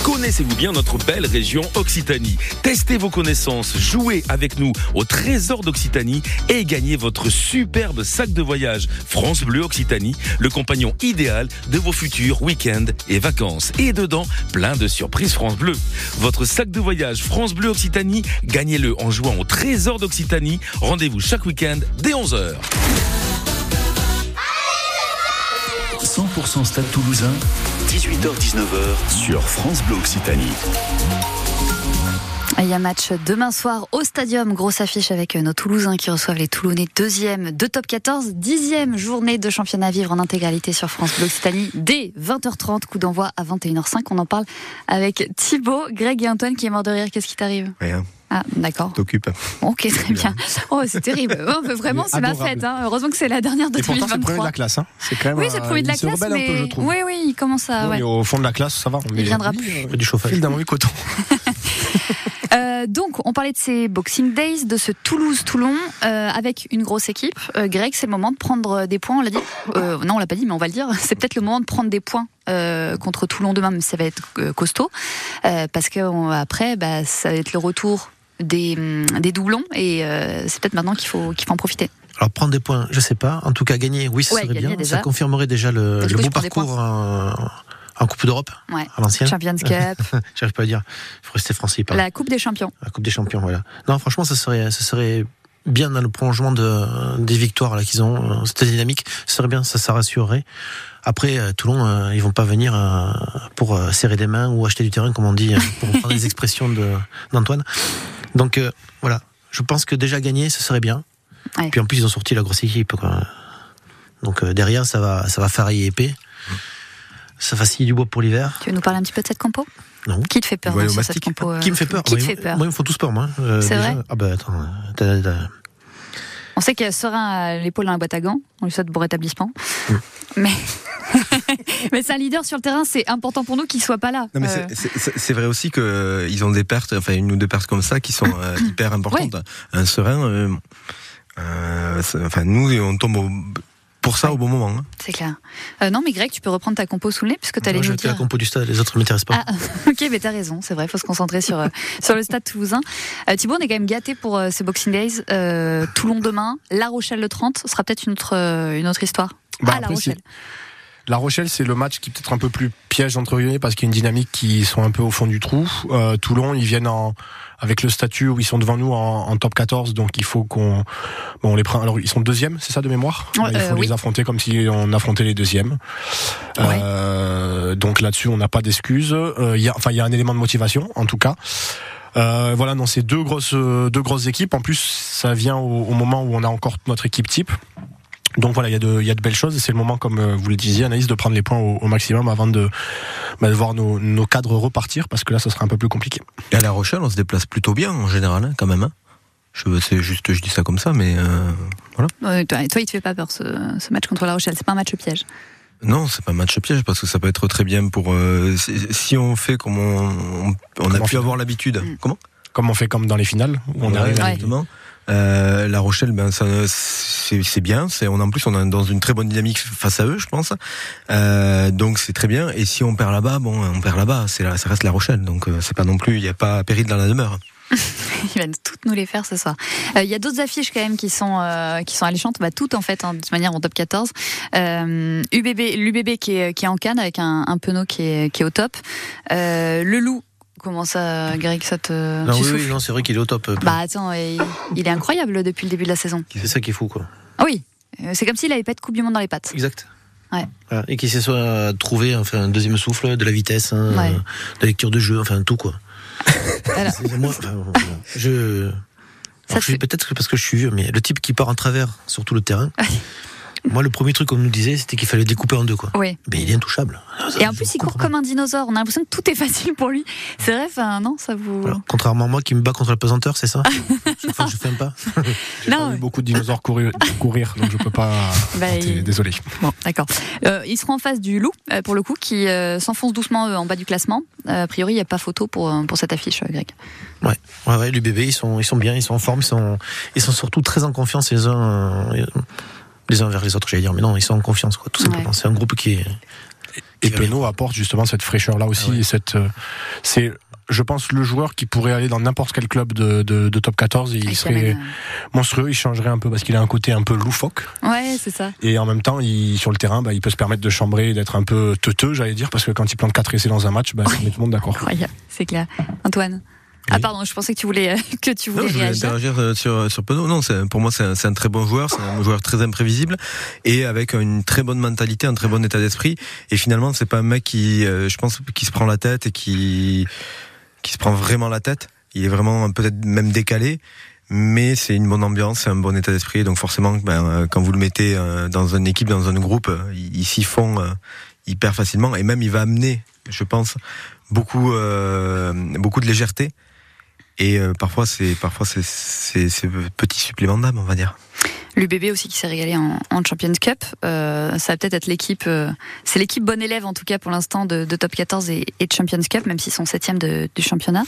Connaissez-vous bien notre belle région Occitanie? Testez vos connaissances, jouez avec nous au Trésor d'Occitanie et gagnez votre superbe sac de voyage France Bleu Occitanie, le compagnon idéal de vos futurs week-ends et vacances. Et dedans, plein de surprises France Bleu. Votre sac de voyage France Bleu Occitanie, gagnez-le en jouant au Trésor d'Occitanie. Rendez-vous chaque week-end dès 11h. 100% Stade Toulousain. 18h-19h sur France Bleu Occitanie. Il y a match demain soir au Stadium, grosse affiche avec nos Toulousains qui reçoivent les Toulonnais deuxième de top 14, dixième journée de championnat à vivre en intégralité sur France Bleu Occitanie dès 20h30, coup d'envoi à 21h05. On en parle avec Thibaut, Greg et Antoine qui est mort de rire. Qu'est-ce qui t'arrive? Rien. Ah, d'accord. T'occupes. Ok, très bien. Oh, c'est terrible. Oh, vraiment, c'est ma fête. hein. Heureusement que c'est la dernière de Et pourtant, c'est le premier de 2023. la classe. Hein. C'est quand même. Oui, c'est le euh, premier de la il se classe, mais un peu, je trouve. oui, oui, il commence à. Ouais. au fond de la classe, ça va. On Il viendra plus. euh, Du chauffage. Fil d'un coton. Euh, donc, on parlait de ces Boxing Days, de ce Toulouse-Toulon, euh, avec une grosse équipe. Euh, Greg, c'est le moment de prendre des points, on l'a dit. Euh, non, on l'a pas dit, mais on va le dire. C'est peut-être le moment de prendre des points euh, contre Toulon demain, mais ça va être euh, costaud. Euh, parce que on- après, bah, ça va être le retour des, des doublons, et euh, c'est peut-être maintenant qu'il faut, qu'il faut en profiter. Alors prendre des points, je sais pas. En tout cas, gagner, oui, ça Ouais, serait bien. déjà. Ça confirmerait déjà le, le que beau parcours en, en Coupe d'Europe Ouais. à l'ancienne. Champions Cup, J'arrive pas à dire. Il faut rester français. pardon. la Coupe des Champions. La Coupe des Champions, voilà. Non, franchement, ça serait, ça serait bien dans le prolongement de, des victoires là qu'ils ont, euh, cette dynamique. Ça serait bien, ça, ça rassurerait. Après, euh, Toulon, euh, ils vont pas venir euh, pour serrer des mains ou acheter du terrain, comme on dit, pour reprendre les expressions de- d'Antoine. Donc euh, voilà, je pense que déjà gagner, ce serait bien. Ouais. Puis en plus, ils ont sorti la grosse équipe. Quoi. Donc euh, derrière, ça va, ça va faire épais. Ça facilite du bois pour l'hiver. Tu veux nous parler un petit peu de cette compo? Non. Qui te fait peur ce- cette compo euh, Qui me fait peur Qui te Moi, fait ils- peur Moi, ils me font tous peur, moi. euh, C'est vrai? Ah bah attends. On sait qu'il y a Serein à l'épaule dans la boîte à gants. On lui souhaite bon rétablissement. Mais, mais c'est un leader sur le terrain. C'est important pour nous qu'il soit pas là. Euh, c'est- vrai aussi que euh, ils ont des pertes, enfin une ou deux pertes comme ça qui sont euh, hyper importantes. Un serein, euh, enfin nous on tombe au- pour ça au bon moment. hein. c'est clair. Euh, non, mais Greg, tu peux reprendre ta compo sous le nez puisque tu allais Moi, nous j'ai fait la dire. compo du stade, les autres ne m'intéressent pas. Ah, ok, mais t'as raison, c'est vrai, il faut se concentrer sur, euh, sur le stade toulousain. Euh, Thibaut, on est quand même gâté pour euh, ces Boxing Days. Euh, Toulon demain, La Rochelle le 30, ce sera peut-être une autre, euh, une autre histoire. Bah, ah, La Rochelle. La Rochelle, c'est le match qui est peut-être un peu plus piège entre guillemets parce qu'il y a une dynamique qui sont un peu au fond du trou. Euh, Toulon, ils viennent en, avec le statut où ils sont devant nous en, en top 14, donc il faut qu'on bon, on les prend. Alors ils sont deuxièmes, c'est ça de mémoire? Ouais, il faut euh, les oui. affronter comme si on affrontait les deuxièmes. Euh, donc là-dessus, on n'a pas d'excuses. Euh, il y a, enfin, il y a un élément de motivation en tout cas. Euh, voilà, non, c'est deux grosses, deux grosses équipes. En plus, ça vient au, au moment où on a encore notre équipe type. Donc voilà, il y, a de, il y a de belles choses et c'est le moment, comme euh, vous le disiez, Anaïs, de prendre les points au, au maximum avant de, bah, de voir nos, nos cadres repartir parce que là, ça sera un peu plus compliqué. Et à La Rochelle, on se déplace plutôt bien en général, hein, quand même. hein. Je, c'est juste, je dis ça comme ça, mais euh, voilà. Ouais, toi, toi, il te fait pas peur ce, ce match contre La Rochelle? C'est pas un match piège? Non, c'est pas un match piège parce que ça peut être très bien pour euh, si, si on fait comme on, on, on a pu avoir l'habitude. Comment? Comme on fait comme dans les finales, où on Ouais, arrive à- exactement. Euh, la Rochelle, ben ça, c'est bien. C'est on en plus on est dans une très bonne dynamique face à eux, je pense. Euh, donc c'est très bien. Et si on perd là-bas, bon, on perd là-bas. Là, ça reste la Rochelle. Donc euh, c'est pas non plus, il n'y a pas péril dans la demeure. Il va toutes nous les faire ce soir. Euh, Il y a d'autres affiches quand même qui sont euh, qui sont alléchantes, bah, toutes en fait, hein, de toute manière en top 14. Euh, UBB, l'UBB qui est, qui est en canne avec un, un Penaud qui est, qui est au top. Euh, le Loup, comment ça, Greg, ça te Non, oui, non, c'est vrai qu'il est au top. euh, Bah attends, il, il est incroyable depuis le début de la saison. C'est ça qui est fou, quoi. Ah oui, euh, c'est comme s'il avait pas de Coupe du Monde dans les pattes. Exact. Ouais. Voilà. Et qu'il se soit trouvé enfin, un deuxième souffle, de la vitesse, hein, Ouais. de la lecture de jeu, enfin tout quoi. Alors. Moi, enfin, je. Ça, alors, je suis peut-être parce que je suis vieux, mais le type qui part en travers sur tout le terrain. Moi, le premier truc qu'on nous disait, c'était qu'il fallait découper en deux, quoi. Oui. Mais il est intouchable. Et en plus, il court comme un dinosaure. On a l'impression que tout est facile pour lui. C'est vrai, enfin, non, ça vous. Contrairement à moi qui me bat contre la pesanteur, c'est ça Chaque fois que je fais un pas. Non, J'ai vu beaucoup de dinosaures courir, courir donc je peux pas. Bah, il- Désolé. Bon, d'accord. Euh, ils seront en face du loup, euh, pour le coup, qui euh, s'enfonce doucement euh, en bas du classement. Euh, a priori, il n'y a pas photo pour, pour cette affiche, Greg. Ouais, ouais, ouais, l'UBB, ils sont, ils sont bien, ils sont en forme, ils sont, ils sont surtout très en confiance les uns, euh, les uns vers les autres, j'allais dire, mais non, ils sont en confiance, quoi, tout simplement. Ouais. C'est un groupe qui est. Et Penaud apporte justement cette fraîcheur là aussi. Ah ouais. et cette, euh, c'est, je pense, le joueur qui pourrait aller dans n'importe quel club de, de, de top 14 et il serait Yamen, monstrueux. Il changerait un peu parce qu'il a un côté un peu loufoque. Ouais, c'est ça. Et en même temps, il, sur le terrain, bah, il peut se permettre de chambrer, d'être un peu teuteux, j'allais dire, parce que quand il plante 4 essais dans un match, bah, ça met tout le monde d'accord. Incroyable, c'est clair. Antoine Ah, pardon, je pensais que tu voulais, euh, que tu Non, voulais je voulais réagir. interagir euh, sur sur Penaud. Non, pour moi c'est un, très bon joueur, c'est un joueur très imprévisible et avec une très bonne mentalité, un très bon état d'esprit. Et finalement, c'est pas un mec qui, euh, je pense, qui se prend la tête et qui qui se prend vraiment la tête. Il est vraiment peut-être même décalé, mais c'est une bonne ambiance, c'est un bon état d'esprit. Donc forcément, ben, euh, quand vous le mettez euh, dans une équipe, dans un groupe, euh, il, s'y fond euh, hyper facilement et même il va amener, je pense, beaucoup, euh, beaucoup de légèreté. Et euh, parfois, c'est parfois c'est c'est petit supplément d'âme, on va dire. L'UBB aussi qui s'est régalé en, en Champions Cup. Euh, ça va peut-être être l'équipe, euh, c'est l'équipe bonne élève en tout cas pour l'instant de, de Top 14 et, et de Champions Cup, même s'ils sont septième du championnat.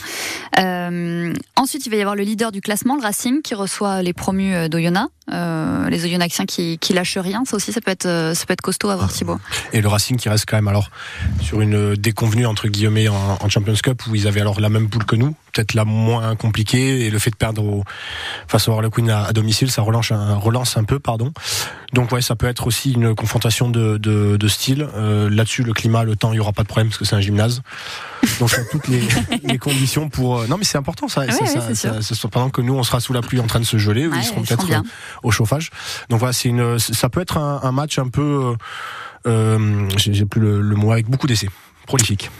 Euh, ensuite, il va y avoir le leader du classement, le Racing, qui reçoit les promus d'Oyonnax, les Oyonnaxiens qui, qui lâchent rien. Ça aussi, ça peut être, ça peut être costaud à voir Thibaut. Et le Racing qui reste quand même alors sur une déconvenue entre guillemets en, en Champions Cup où ils avaient alors la même poule que nous, peut-être la moins compliquée et le fait de perdre au, face au Harlequin à, à domicile, ça relance un, relance un peu, pardon. Donc ouais, ça peut être aussi une confrontation de, de, de style. Euh, Là-dessus, le climat, le temps, il y aura pas de problème parce que c'est un gymnase. Donc il y a toutes les, les conditions pour. euh, Non, mais c'est important ça. Ouais, ça, ça- ça- ça- pendant que nous, on sera sous la pluie en train de se geler, eux, ils seront ils seront peut-être euh, au chauffage. Donc voilà, c'est une. Ça peut être un, un match un peu. euh, euh, J'ai j'ai plus le, le mot avec beaucoup d'essais. Prolifique.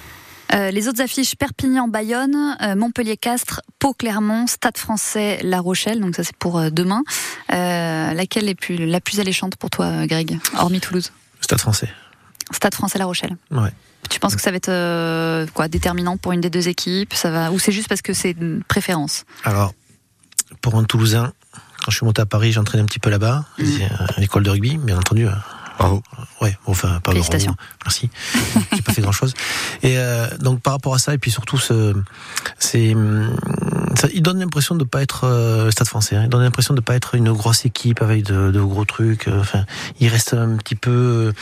Euh, les autres affiches Perpignan-Bayonne, euh, Montpellier-Castres, Pau-Clermont, Stade français La Rochelle, donc ça c'est pour euh, demain. Laquelle est plus, la plus alléchante pour toi, Greg, hormis Toulouse? Stade français. Stade français La Rochelle. Ouais. Tu penses que ça va être euh, quoi déterminant pour une des deux équipes? Ça va ou c'est juste parce que c'est une préférence? Alors, pour un Toulousain, quand je suis monté à Paris, j'ai entraîné un petit peu là-bas, Mm. Euh, à l'école de rugby, bien entendu. Bravo. Ouais, bon, enfin, pas Félicitations. Merci. j'ai pas fait grand-chose. Et euh, donc par rapport à ça, et puis surtout, ce, c'est, hum, ça, il donne l'impression de pas être euh, Stade Français. Hein, il donne l'impression de pas être une grosse équipe avec de, de gros trucs. euh, Enfin, il reste un petit peu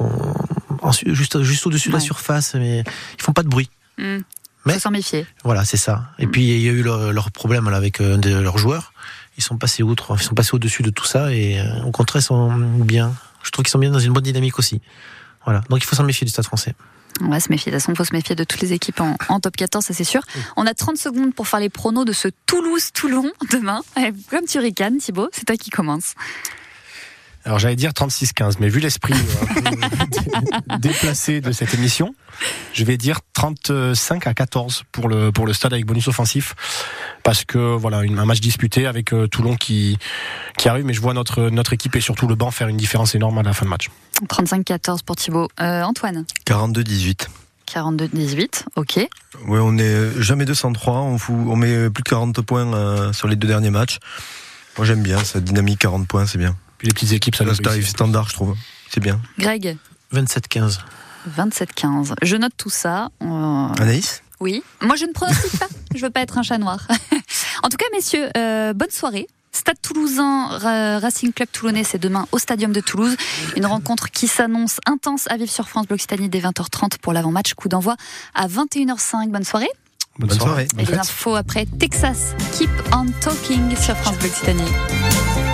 euh, en juste juste au-dessus de la surface, mais ils font pas de bruit. Hmm. Mais- s'en méfier. Voilà, c'est ça. Et puis il y a eu leur, leur problème là, avec euh, un de leurs joueurs. Ils sont passés outre, ils sont passés au-dessus de tout ça et euh, au contraire ils sont bien. Je trouve qu'ils sont bien dans une bonne dynamique aussi. Voilà. Donc il faut s'en méfier du Stade Français. On va se méfier. De toute façon, il faut se méfier de toutes les équipes en, en top 14, ça c'est sûr. On a 30 secondes pour faire les pronos de ce Toulouse-Toulon demain. Comme tu ricanes, Thibaut, c'est toi qui commence. Alors j'allais dire 36-15, mais vu l'esprit euh, déplacé de cette émission, je vais dire 35 à 14 pour le pour le stade avec bonus offensif, parce que voilà une- un match disputé avec euh, Toulon qui qui arrive, mais je vois notre notre équipe et surtout le banc faire une différence énorme à la fin de match. 35-14 pour Thibaut. Euh, Antoine 42-18. 42-18, ok. Ouais, on est jamais 203, on, fout, on met plus de 40 points euh, sur les deux derniers matchs. Moi j'aime bien, cette dynamique 40 points, c'est bien. Puis les petites équipes, ça nous tarif standard, je trouve. C'est bien. Greg 27-15. 27-15. Je note tout ça. Euh, Anaïs Oui. Moi, je ne pronostique pas. Je veux pas être un chat noir. en tout cas, messieurs, euh, bonne soirée. Stade Toulousain, Ra- Racing Club Toulonnais, c'est demain au Stadium de Toulouse. Une rencontre qui s'annonce intense à vivre sur France Bleu Occitanie dès 20h30 pour l'avant-match. Coup d'envoi à 21h05. Bonne soirée. Bonne, Bonne soirée. soirée. Et les infos après Texas. Keep on talking sur France Bleu Occitanie.